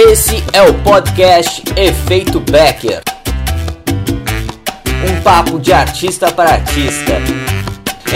Esse é o podcast Efeito Becker. Um papo de artista para artista.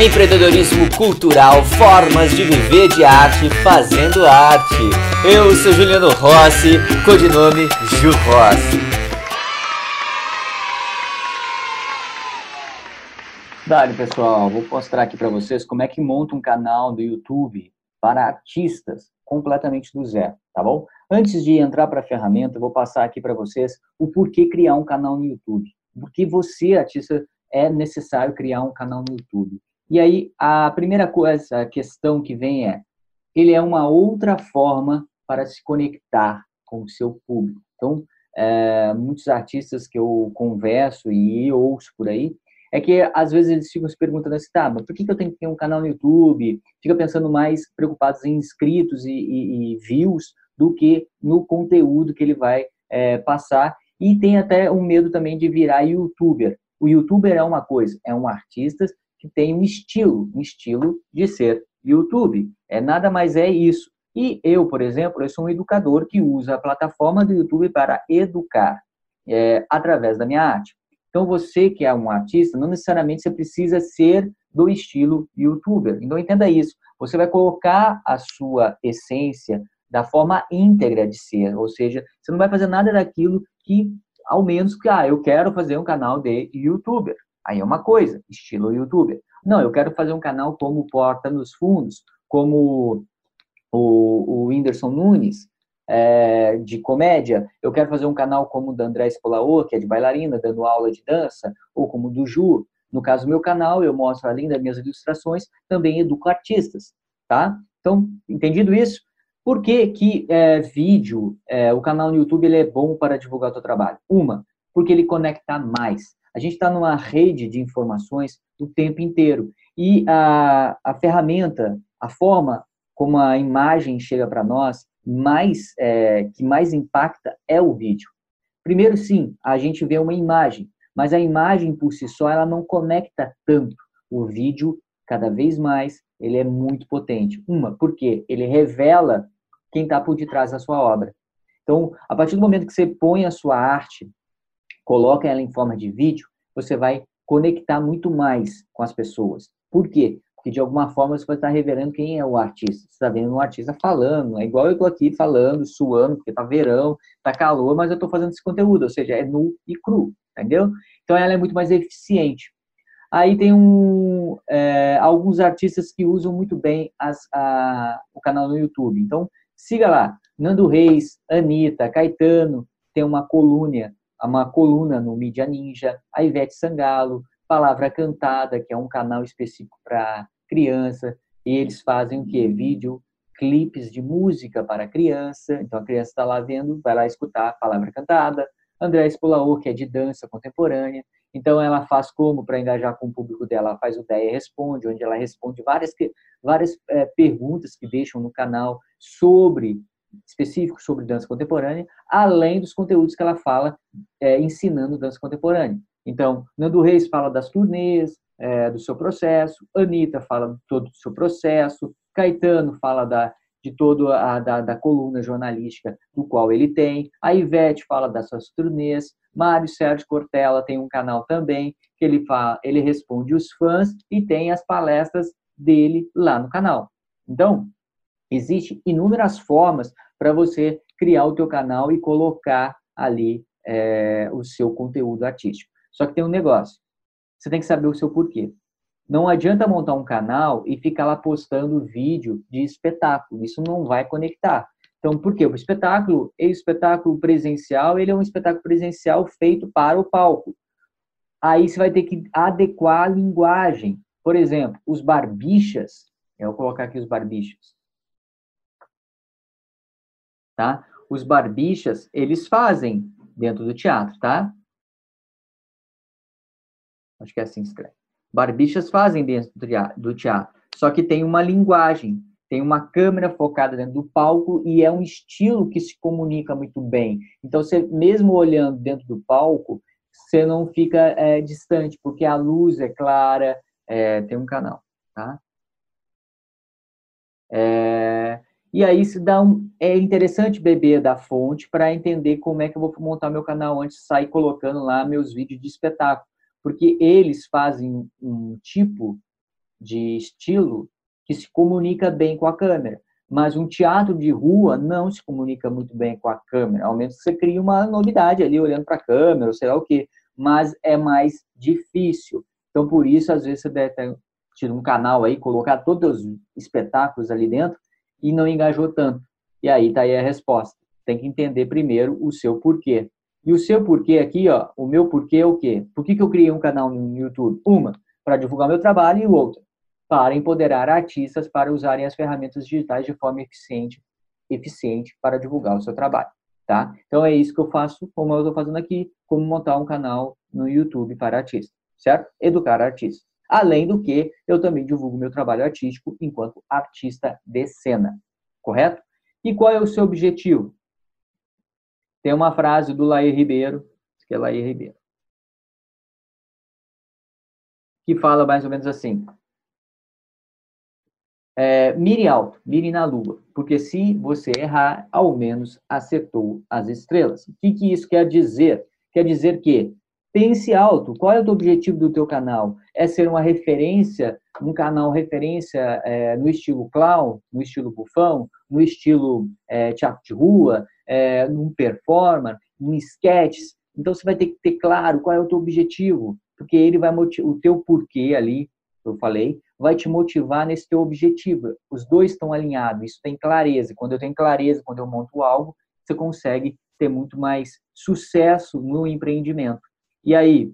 Empreendedorismo cultural, formas de viver de arte fazendo arte. Eu sou Juliano Rossi, codinome Ju Rossi. Dali, pessoal, vou mostrar aqui para vocês como é que monta um canal do YouTube para artistas completamente do zero, tá bom? Antes de entrar para a ferramenta, eu vou passar aqui para vocês o porquê criar um canal no YouTube. Porque você, artista, é necessário criar um canal no YouTube. E aí, a primeira coisa, a questão que vem é, ele é uma outra forma para se conectar com o seu público. Então, é, muitos artistas que eu converso e ouço por aí, é que às vezes eles ficam se perguntando assim, tá, mas por que, eu tenho que ter um canal no YouTube? Fica pensando mais preocupados em inscritos e, e, e views do que no conteúdo que ele vai é, passar. E tem até um medo também de virar youtuber. O youtuber é uma coisa, é um artista que tem um estilo, um estilo de ser YouTube. É nada mais é isso. E eu, por exemplo, eu sou um educador que usa a plataforma do YouTube para educar é, através da minha arte. Então, você que é um artista, não necessariamente você precisa ser do estilo youtuber. Então, entenda isso. Você vai colocar a sua essência da forma íntegra de ser, ou seja, você não vai fazer nada daquilo que, ao menos que, ah, eu quero fazer um canal de youtuber. Aí é uma coisa, estilo youtuber. Não, eu quero fazer um canal como Porta nos Fundos, como o, o Whindersson Nunes, é, de comédia, eu quero fazer um canal como o da André Spolaô, que é de bailarina, dando aula de dança, ou como o do Ju. No caso do meu canal, eu mostro, além das minhas ilustrações, também educo artistas, tá? Então, entendido isso? Por que, que é, vídeo, é, o canal no YouTube, ele é bom para divulgar o seu trabalho? Uma, porque ele conecta mais. A gente está numa rede de informações o tempo inteiro. E a, a ferramenta, a forma como a imagem chega para nós, mais é, que mais impacta é o vídeo. Primeiro, sim, a gente vê uma imagem, mas a imagem por si só ela não conecta tanto. O vídeo, cada vez mais, ele é muito potente. Uma, porque ele revela quem está por detrás da sua obra. Então, a partir do momento que você põe a sua arte, coloca ela em forma de vídeo, você vai conectar muito mais com as pessoas. Por quê? Porque de alguma forma você vai estar revelando quem é o artista. Você está vendo um artista falando, é igual eu estou aqui falando, suando, porque está verão, está calor, mas eu estou fazendo esse conteúdo, ou seja, é nu e cru, entendeu? Então ela é muito mais eficiente. Aí tem um, é, alguns artistas que usam muito bem as, a, o canal no YouTube. Então siga lá, Nando Reis, Anitta, Caetano, tem uma coluna, uma coluna no Mídia Ninja, a Ivete Sangalo, Palavra Cantada, que é um canal específico para criança, e eles fazem o quê? Vídeo, clipes de música para criança, então a criança está lá vendo, vai lá escutar a Palavra Cantada, André Spolaor, que é de dança contemporânea, então ela faz como para engajar com o público dela, ela faz o Ideia Responde, onde ela responde várias, várias é, perguntas que deixam no canal sobre específicos sobre dança contemporânea, além dos conteúdos que ela fala é, ensinando dança contemporânea. Então, Nando Reis fala das turnês, é, do seu processo, Anitta fala todo o seu processo, Caetano fala da, de toda a da, da, coluna jornalística do qual ele tem, a Ivete fala das suas turnês, Mário Sérgio Cortella tem um canal também que ele fala, ele responde os fãs e tem as palestras dele lá no canal. Então, existe inúmeras formas para você criar o teu canal e colocar ali é, o seu conteúdo artístico. Só que tem um negócio. Você tem que saber o seu porquê. Não adianta montar um canal e ficar lá postando vídeo de espetáculo. Isso não vai conectar. Então, por quê? O espetáculo, o espetáculo presencial, ele é um espetáculo presencial feito para o palco. Aí você vai ter que adequar a linguagem. Por exemplo, os barbichas, eu vou colocar aqui os barbichas. Tá? Os barbichas, eles fazem dentro do teatro, tá? Acho que é assim escreve. Barbichas fazem dentro do teatro, só que tem uma linguagem, tem uma câmera focada dentro do palco e é um estilo que se comunica muito bem. Então, você mesmo olhando dentro do palco, você não fica é, distante, porque a luz é clara, é, tem um canal, tá? É, E aí se dá um, é interessante beber da fonte para entender como é que eu vou montar meu canal antes de sair colocando lá meus vídeos de espetáculo, porque eles fazem um tipo de estilo que se comunica bem com a câmera. Mas um teatro de rua não se comunica muito bem com a câmera, ao menos você cria uma novidade ali olhando para a câmera, ou sei lá o quê, mas é mais difícil. Então, por isso, às vezes, você deve ter tido um canal aí, colocar todos os espetáculos ali dentro e não engajou tanto. E aí está aí a resposta. Tem que entender primeiro o seu porquê. E o seu porquê aqui, ó, o meu porquê é o quê? Por que, que eu criei um canal no YouTube? Uma, para divulgar meu trabalho e outra, para empoderar artistas para usarem as ferramentas digitais de forma eficiente, eficiente para divulgar o seu trabalho, tá? Então é isso que eu faço, como eu estou fazendo aqui, como montar um canal no YouTube para artistas, certo? Educar artistas. Além do que, eu também divulgo meu trabalho artístico enquanto artista de cena, correto? E qual é o seu objetivo? Tem uma frase do Laí Ribeiro, que é Ribeiro, que fala mais ou menos assim: é, mire alto, mire na lua, porque se você errar, ao menos acertou as estrelas. O que, que isso quer dizer? Quer dizer que pense alto. Qual é o objetivo do teu canal? É ser uma referência, um canal referência é, no estilo clown, no estilo bufão, no estilo é, teatro de rua, é, num performance, num sketch. Então você vai ter que ter claro qual é o teu objetivo, porque ele vai o teu porquê ali, eu falei, vai te motivar nesse teu objetivo. Os dois estão alinhados, isso tem clareza. Quando eu tenho clareza, quando eu monto algo, você consegue ter muito mais sucesso no empreendimento. E aí,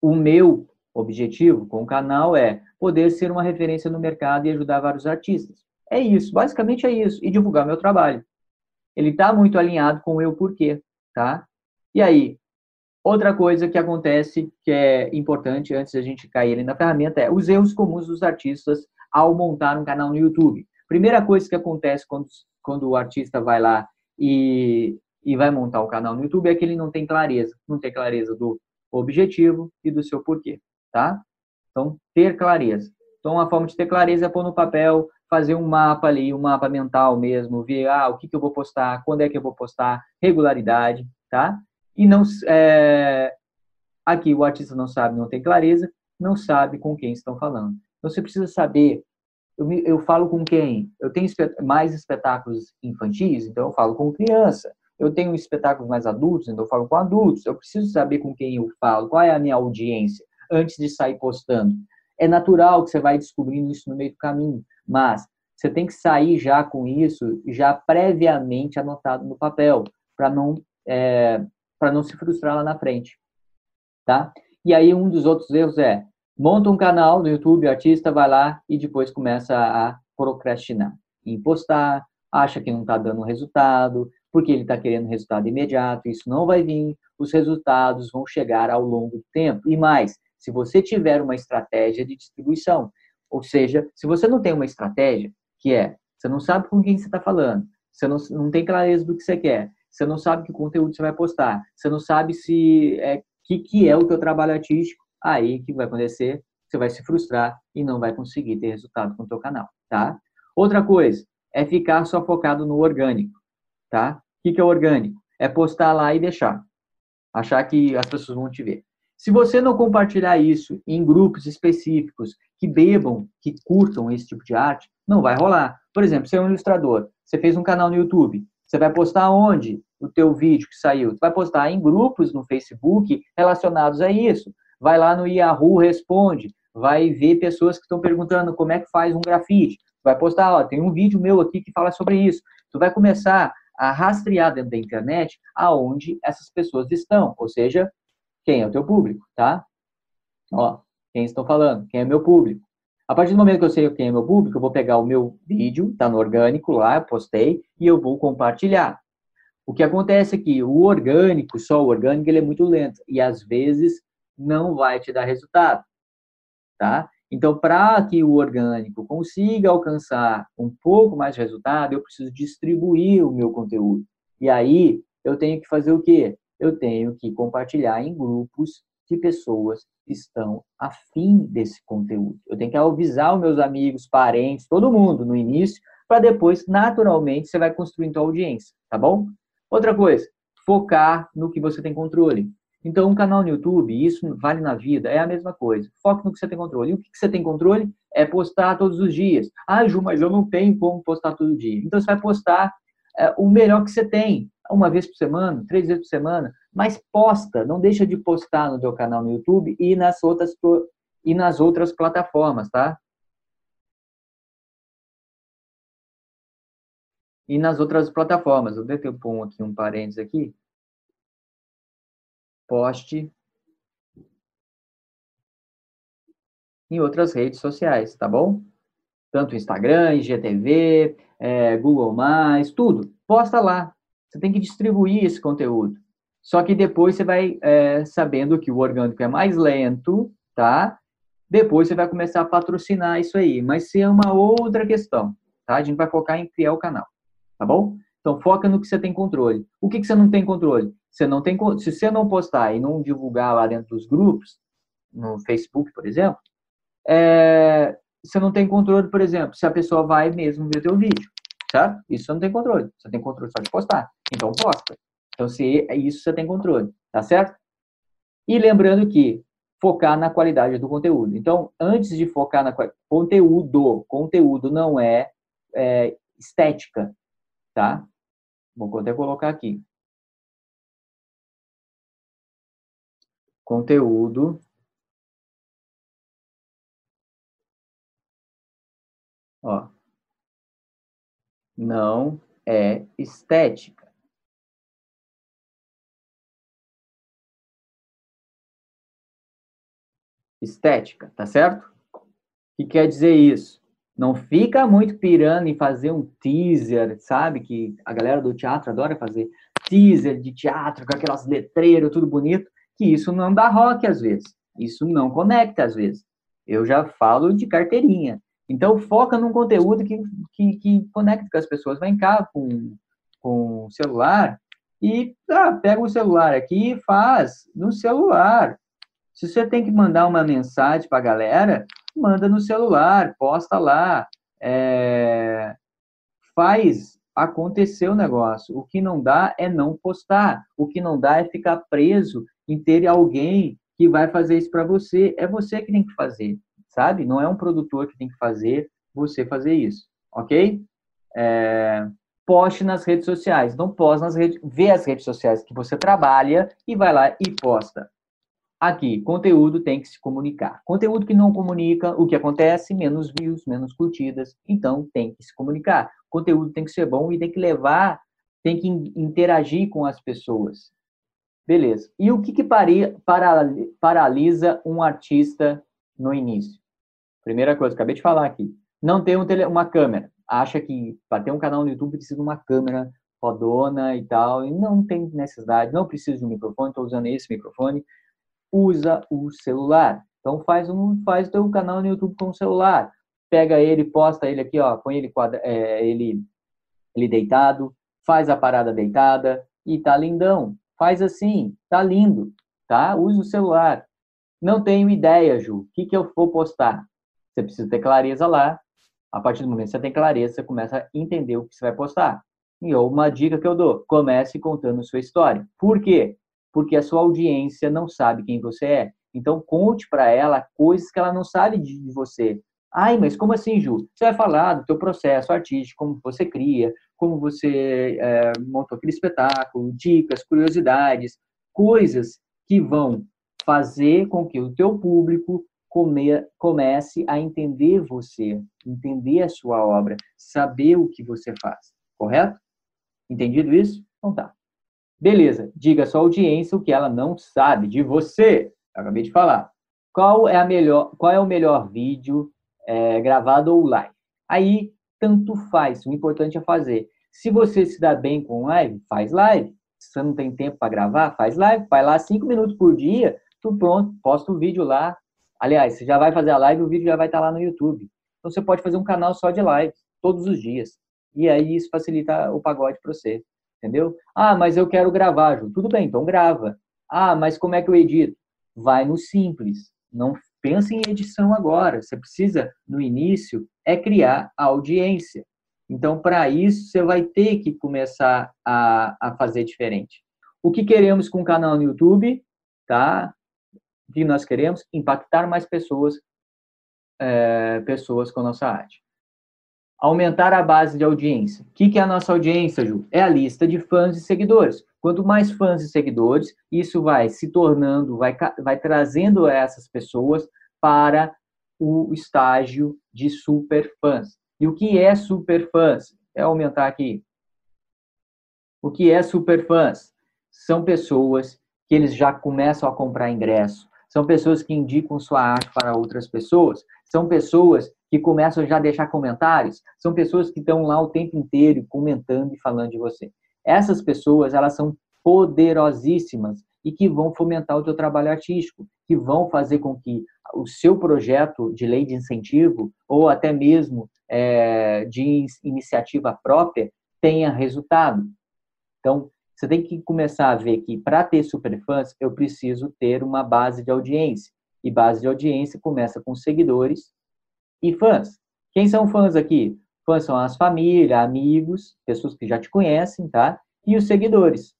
o meu objetivo com o canal é poder ser uma referência no mercado e ajudar vários artistas. É isso, basicamente é isso, e divulgar meu trabalho. Ele está muito alinhado com o eu porquê, tá? E aí, Outra coisa que acontece, que é importante antes da gente cair ali na ferramenta, é os erros comuns dos artistas ao montar um canal no YouTube. Primeira coisa que acontece quando, quando o artista vai lá e, e vai montar o canal no YouTube é que ele não tem clareza. Não tem clareza do objetivo e do seu porquê, tá? Então, ter clareza. Então, a forma de ter clareza é pôr no papel, fazer um mapa ali, um mapa mental mesmo, ver ah, o que, que eu vou postar, quando é que eu vou postar, regularidade, tá? e não é, aqui o artista não sabe, não tem clareza, não sabe com quem estão falando. Então você precisa saber. Eu, eu falo com quem? Eu tenho mais espetáculos infantis, então eu falo com criança. Eu tenho espetáculos mais adultos, então eu falo com adultos. Eu preciso saber com quem eu falo, qual é a minha audiência, antes de sair postando. É natural que você vai descobrindo isso no meio do caminho, mas você tem que sair já com isso, já previamente anotado no papel, para não é, não se frustrar lá na frente, tá? E aí um dos outros erros é monta um canal no YouTube, artista vai lá e depois começa a procrastinar, em postar, acha que não está dando resultado, porque ele está querendo resultado imediato, isso não vai vir, os resultados vão chegar ao longo do tempo. E mais, se você tiver uma estratégia de distribuição, ou seja, se você não tem uma estratégia, que é, você não sabe com quem você está falando, você não, não tem clareza do que você quer, você não sabe que conteúdo você vai postar, você não sabe se é que que é o teu trabalho artístico, aí que vai acontecer, você vai se frustrar e não vai conseguir ter resultado com o teu canal, tá? Outra coisa é ficar só focado no orgânico, tá? O que que é orgânico? É postar lá e deixar, achar que as pessoas vão te ver. Se você não compartilhar isso em grupos específicos que bebam, que curtam esse tipo de arte, não vai rolar. Por exemplo, você é um ilustrador, você fez um canal no YouTube, você vai postar onde o teu vídeo que saiu? Você vai postar em grupos no Facebook relacionados a isso. Vai lá no Yahoo Responde, vai ver pessoas que estão perguntando como é que faz um grafite. Vai postar, ó, tem um vídeo meu aqui que fala sobre isso. Tu vai começar a rastrear dentro da internet aonde essas pessoas estão, ou seja, quem é o teu público, tá? Ó, quem estão falando, quem é meu público. A partir do momento que eu sei quem é meu público, eu vou pegar o meu vídeo, tá no orgânico lá, postei, e eu vou compartilhar. O que acontece é que o orgânico, só o orgânico, ele é muito lento e às vezes não vai te dar resultado, tá? Então, para que o orgânico consiga alcançar um pouco mais de resultado, eu preciso distribuir o meu conteúdo. E aí, eu tenho que fazer o quê? Eu tenho que compartilhar em grupos de pessoas que estão afim desse conteúdo. Eu tenho que avisar os meus amigos, parentes, todo mundo no início, para depois, naturalmente, você vai construindo a audiência, tá bom? Outra coisa, focar no que você tem controle. Então, um canal no YouTube, isso vale na vida, é a mesma coisa. Foque no que você tem controle. E o que você tem controle é postar todos os dias. Ah, Ju, mas eu não tenho como postar todo dia. Então, você vai postar é, o melhor que você tem, uma vez por semana, três vezes por semana, mas posta, não deixa de postar no teu canal no YouTube e nas outras, e nas outras plataformas, tá? E nas outras plataformas. Eu eu pôr aqui um parênteses aqui poste em outras redes sociais, tá bom? Tanto Instagram, IGTV, é, Google+, tudo. Posta lá. Você tem que distribuir esse conteúdo. Só que depois você vai é, sabendo que o orgânico é mais lento, tá? Depois você vai começar a patrocinar isso aí. Mas isso é uma outra questão, tá? A gente vai focar em criar o canal, tá bom? Então, foca no que você tem controle. O que, que você não tem controle? Você não tem, se você não postar e não divulgar lá dentro dos grupos, no Facebook, por exemplo, é, você não tem controle, por exemplo, se a pessoa vai mesmo ver teu vídeo, certo? Isso você não tem controle. Você tem controle só de postar. Então, posta. Então, se é isso você tem controle, tá certo? E lembrando que focar na qualidade do conteúdo. Então, antes de focar na conteúdo, conteúdo não é, é estética, tá? Vou até colocar aqui. Conteúdo. Ó. Não é estética. Estética, tá certo? O que quer dizer isso? Não fica muito pirando em fazer um teaser, sabe? Que a galera do teatro adora fazer teaser de teatro com aquelas letreiras, tudo bonito, que isso não dá rock às vezes. Isso não conecta às vezes. Eu já falo de carteirinha. Então, foca num conteúdo que, que, que conecta com as pessoas. Vem cá com, com o celular e ah, pega o celular aqui e faz no celular. Se você tem que mandar uma mensagem para a galera, manda no celular, posta lá, é, faz acontecer o negócio. O que não dá é não postar. O que não dá é ficar preso em ter alguém que vai fazer isso para você. É você que tem que fazer, sabe? Não é um produtor que tem que fazer você fazer isso, ok? É, poste nas redes sociais. Não posta nas redes, vê as redes sociais que você trabalha e vai lá e posta. Aqui, conteúdo tem que se comunicar. Conteúdo que não comunica, o que acontece? Menos views, menos curtidas. Então, tem que se comunicar. Conteúdo tem que ser bom e tem que levar, tem que interagir com as pessoas. Beleza. E o que, que paralisa um artista no início? Primeira coisa, acabei de falar aqui. Não tem um tele, uma câmera. Acha que para ter um canal no YouTube precisa de uma câmera rodona e tal. E não tem necessidade, não precisa de um microfone. Estou usando esse microfone usa o celular. Então faz um faz o teu canal no YouTube com o celular. Pega ele, posta ele aqui, ó, põe ele quadra, é, ele ele deitado, faz a parada deitada e tá lindão. Faz assim, tá lindo, tá? Usa o celular. Não tenho ideia, Ju. O que que eu vou postar? Você precisa ter clareza lá. A partir do momento que você tem clareza, você começa a entender o que você vai postar. E uma dica que eu dou: comece contando sua história. Por quê? porque a sua audiência não sabe quem você é. Então, conte para ela coisas que ela não sabe de você. Ai, mas como assim, Ju? Você vai falar do teu processo artístico, como você cria, como você é, montou aquele espetáculo, dicas, curiosidades, coisas que vão fazer com que o teu público come, comece a entender você, entender a sua obra, saber o que você faz, correto? Entendido isso? Então tá. Beleza, diga à sua audiência o que ela não sabe de você. Acabei de falar. Qual é, a melhor, qual é o melhor vídeo é, gravado ou live? Aí, tanto faz. O importante é fazer. Se você se dá bem com live, faz live. Se você não tem tempo para gravar, faz live. Vai lá cinco minutos por dia, tu pronto, posta o vídeo lá. Aliás, você já vai fazer a live, o vídeo já vai estar lá no YouTube. Então você pode fazer um canal só de live, todos os dias. E aí isso facilita o pagode para você entendeu? Ah, mas eu quero gravar, Ju. Tudo bem, então grava. Ah, mas como é que eu edito? Vai no simples. Não pense em edição agora. Você precisa, no início, é criar a audiência. Então, para isso, você vai ter que começar a, a fazer diferente. O que queremos com o canal no YouTube, tá? Que nós queremos? Impactar mais pessoas, é, pessoas com a nossa arte. Aumentar a base de audiência. O que, que é a nossa audiência, Ju? É a lista de fãs e seguidores. Quanto mais fãs e seguidores, isso vai se tornando, vai, vai trazendo essas pessoas para o estágio de super fãs. E o que é superfãs? É aumentar aqui. O que é superfãs? São pessoas que eles já começam a comprar ingresso. São pessoas que indicam sua arte para outras pessoas. São pessoas que começam já a deixar comentários. São pessoas que estão lá o tempo inteiro comentando e falando de você. Essas pessoas, elas são poderosíssimas e que vão fomentar o teu trabalho artístico, que vão fazer com que o seu projeto de lei de incentivo ou até mesmo é, de iniciativa própria tenha resultado. Então, você tem que começar a ver que para ter superfãs, eu preciso ter uma base de audiência. E base de audiência começa com seguidores e fãs. Quem são fãs aqui? Fãs são as famílias, amigos, pessoas que já te conhecem, tá? E os seguidores.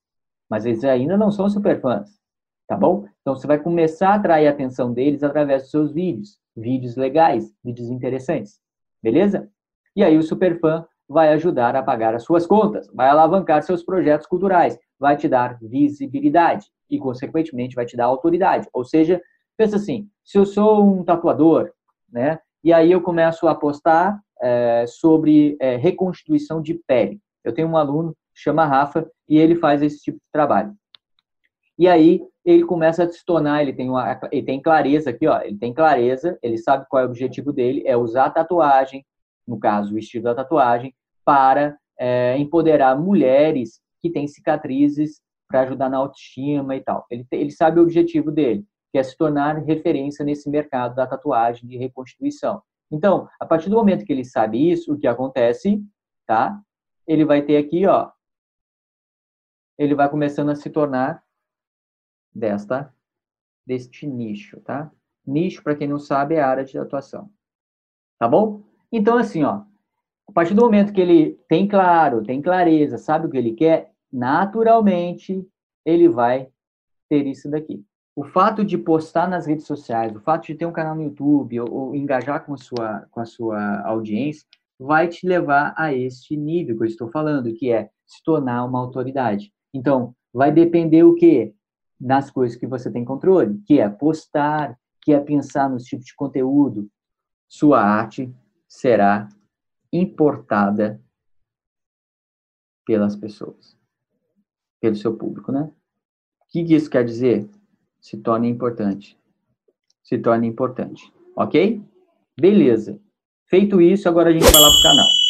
Mas eles ainda não são superfãs, tá bom? Então você vai começar a atrair a atenção deles através dos seus vídeos, vídeos legais, vídeos interessantes. Beleza? E aí o superfã vai ajudar a pagar as suas contas, vai alavancar seus projetos culturais, vai te dar visibilidade e, consequentemente, vai te dar autoridade. Ou seja, pensa assim, se eu sou um tatuador, né, e aí eu começo a postar é, sobre é, reconstituição de pele. Eu tenho um aluno, chama Rafa, e ele faz esse tipo de trabalho. E aí ele começa a se tornar, ele tem, uma, ele tem clareza aqui, ó, ele tem clareza, ele sabe qual é o objetivo dele, é usar a tatuagem, no caso o estilo da tatuagem, para é, empoderar mulheres que têm cicatrizes para ajudar na autoestima e tal. Ele, ele sabe o objetivo dele, que é se tornar referência nesse mercado da tatuagem de reconstituição. Então, a partir do momento que ele sabe isso, o que acontece, tá? Ele vai ter aqui, ó, ele vai começando a se tornar desta deste nicho, tá? Nicho, para quem não sabe, é a área de atuação. Tá bom? Então, assim, ó, a partir do momento que ele tem claro, tem clareza, sabe o que ele quer, naturalmente ele vai ter isso daqui. O fato de postar nas redes sociais, o fato de ter um canal no YouTube ou, ou engajar com a, sua, com a sua audiência, vai te levar a este nível que eu estou falando, que é se tornar uma autoridade. Então, vai depender o quê? nas coisas que você tem controle, que é postar, que é pensar nos tipos de conteúdo. Sua arte será importada pelas pessoas, pelo seu público, né? O que isso quer dizer? Se torne importante. Se torne importante, ok? Beleza. Feito isso, agora a gente vai lá para o canal.